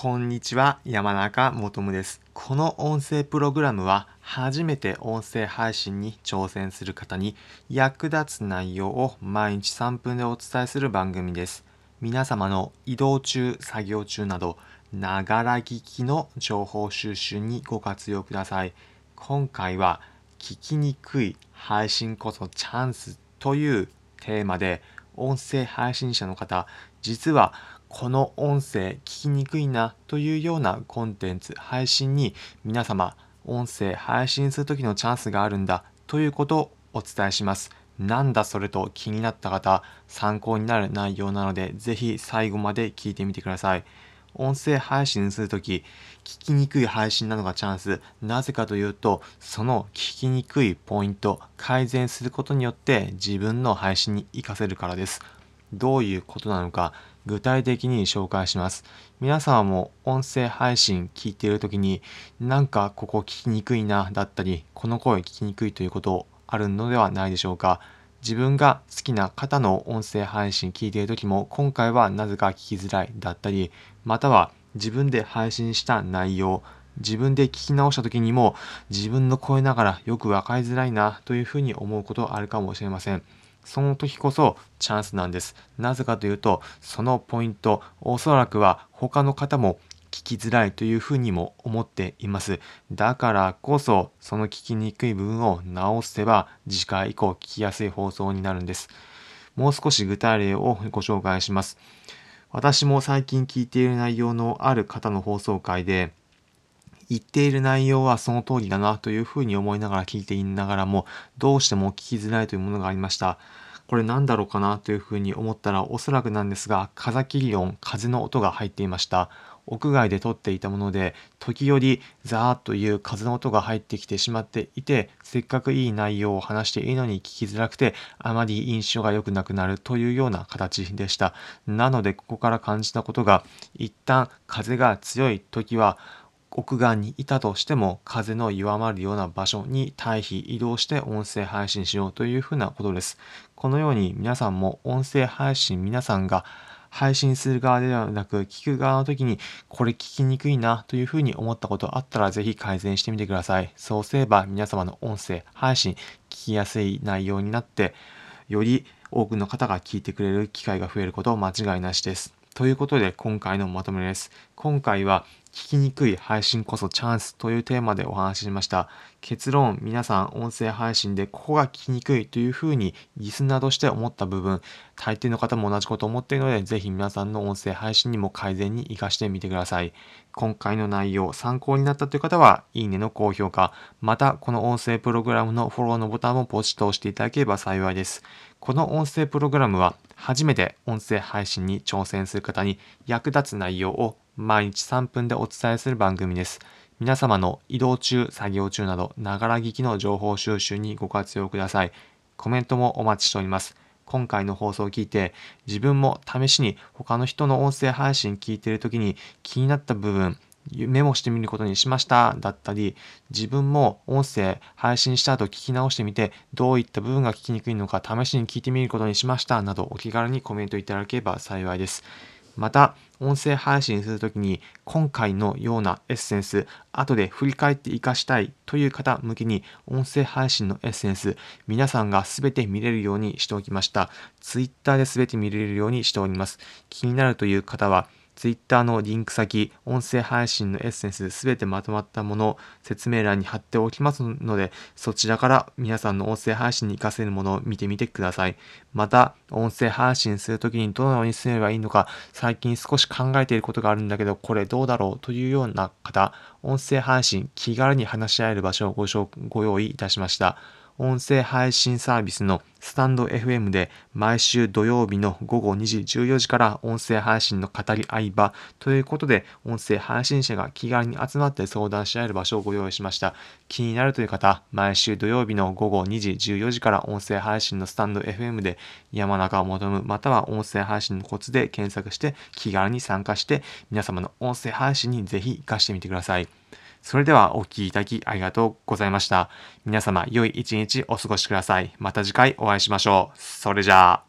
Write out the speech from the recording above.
こんにちは、山中もとむです。この音声プログラムは初めて音声配信に挑戦する方に役立つ内容を毎日3分でお伝えする番組です。皆様の移動中、作業中など、ながら聞きの情報収集にご活用ください。今回は聞きにくい配信こそチャンスというテーマで音声配信者の方、実はこの音声聞きにくいなというようなコンテンツ配信に皆様音声配信する時のチャンスがあるんだということをお伝えします。なんだそれと気になった方参考になる内容なのでぜひ最後まで聞いてみてください。音声配信するとき聞きにくい配信なのがチャンス。なぜかというとその聞きにくいポイント改善することによって自分の配信に活かせるからです。どういうことなのか具体的に紹介します。皆さんも音声配信聞いている時になんかここ聞きにくいなだったりこの声聞きにくいということあるのではないでしょうか。自分が好きな方の音声配信聞いている時も今回はなぜか聞きづらいだったりまたは自分で配信した内容自分で聞き直した時にも自分の声ながらよく分かりづらいなというふうに思うことあるかもしれません。その時こそチャンスなんです。なぜかというと、そのポイント、おそらくは他の方も聞きづらいというふうにも思っています。だからこそ、その聞きにくい部分を直せば、次回以降聞きやすい放送になるんです。もう少し具体例をご紹介します。私も最近聞いている内容のある方の放送回で、言っている内容はその通りだなというふうに思いながら聞いていながらも、どうしても聞きづらいというものがありました。これ何だろうかなというふうに思ったら、おそらくなんですが、風切り音、風の音が入っていました。屋外で撮っていたもので、時折ザーッという風の音が入ってきてしまっていて、せっかくいい内容を話していいのに聞きづらくて、あまり印象が良くなくなるというような形でした。なので、ここから感じたことが、一旦風が強い時は、屋外にいたとしても風の弱まるような場所に退避移動して音声配信しようというふうなことです。このように皆さんも音声配信皆さんが配信する側ではなく聞く側の時にこれ聞きにくいなというふうに思ったことあったらぜひ改善してみてください。そうすれば皆様の音声配信聞きやすい内容になってより多くの方が聞いてくれる機会が増えること間違いなしです。ということで今回のまとめです。今回は聞きにくい配信こそチャンスというテーマでお話ししました。結論、皆さん音声配信でここが聞きにくいというふうにリスナーとして思った部分、大抵の方も同じこと思っているので、ぜひ皆さんの音声配信にも改善に活かしてみてください。今回の内容、参考になったという方は、いいねの高評価、またこの音声プログラムのフォローのボタンをポチッと押していただければ幸いです。この音声プログラムは初めて音声配信に挑戦する方に役立つ内容を毎日3分でお伝えする番組です。皆様の移動中、作業中など、ながら聞きの情報収集にご活用ください。コメントもお待ちしております。今回の放送を聞いて、自分も試しに他の人の音声配信聞いている時に気になった部分、メモしてみることにしましただったり、自分も音声配信した後聞き直してみて、どういった部分が聞きにくいのか試しに聞いてみることにしましたなどお気軽にコメントいただければ幸いです。また、音声配信するときに今回のようなエッセンス、後で振り返って活かしたいという方向けに音声配信のエッセンス、皆さんがすべて見れるようにしておきました。Twitter で全て見れるようにしております。気になるという方は、Twitter のリンク先、音声配信のエッセンスすべてまとまったものを説明欄に貼っておきますので、そちらから皆さんの音声配信に活かせるものを見てみてください。また、音声配信するときにどのようにすればいいのか、最近少し考えていることがあるんだけど、これどうだろうというような方、音声配信、気軽に話し合える場所をごご用意いたしました。音声配信サービスのスタンド FM で毎週土曜日の午後2時14時から音声配信の語り合い場ということで音声配信者が気軽に集まって相談し合える場所をご用意しました。気になるという方、毎週土曜日の午後2時14時から音声配信のスタンド FM で山中を求むまたは音声配信のコツで検索して気軽に参加して皆様の音声配信にぜひ活かしてみてください。それではお聴きいただきありがとうございました。皆様良い一日お過ごしください。また次回お会いしましょう。それじゃあ。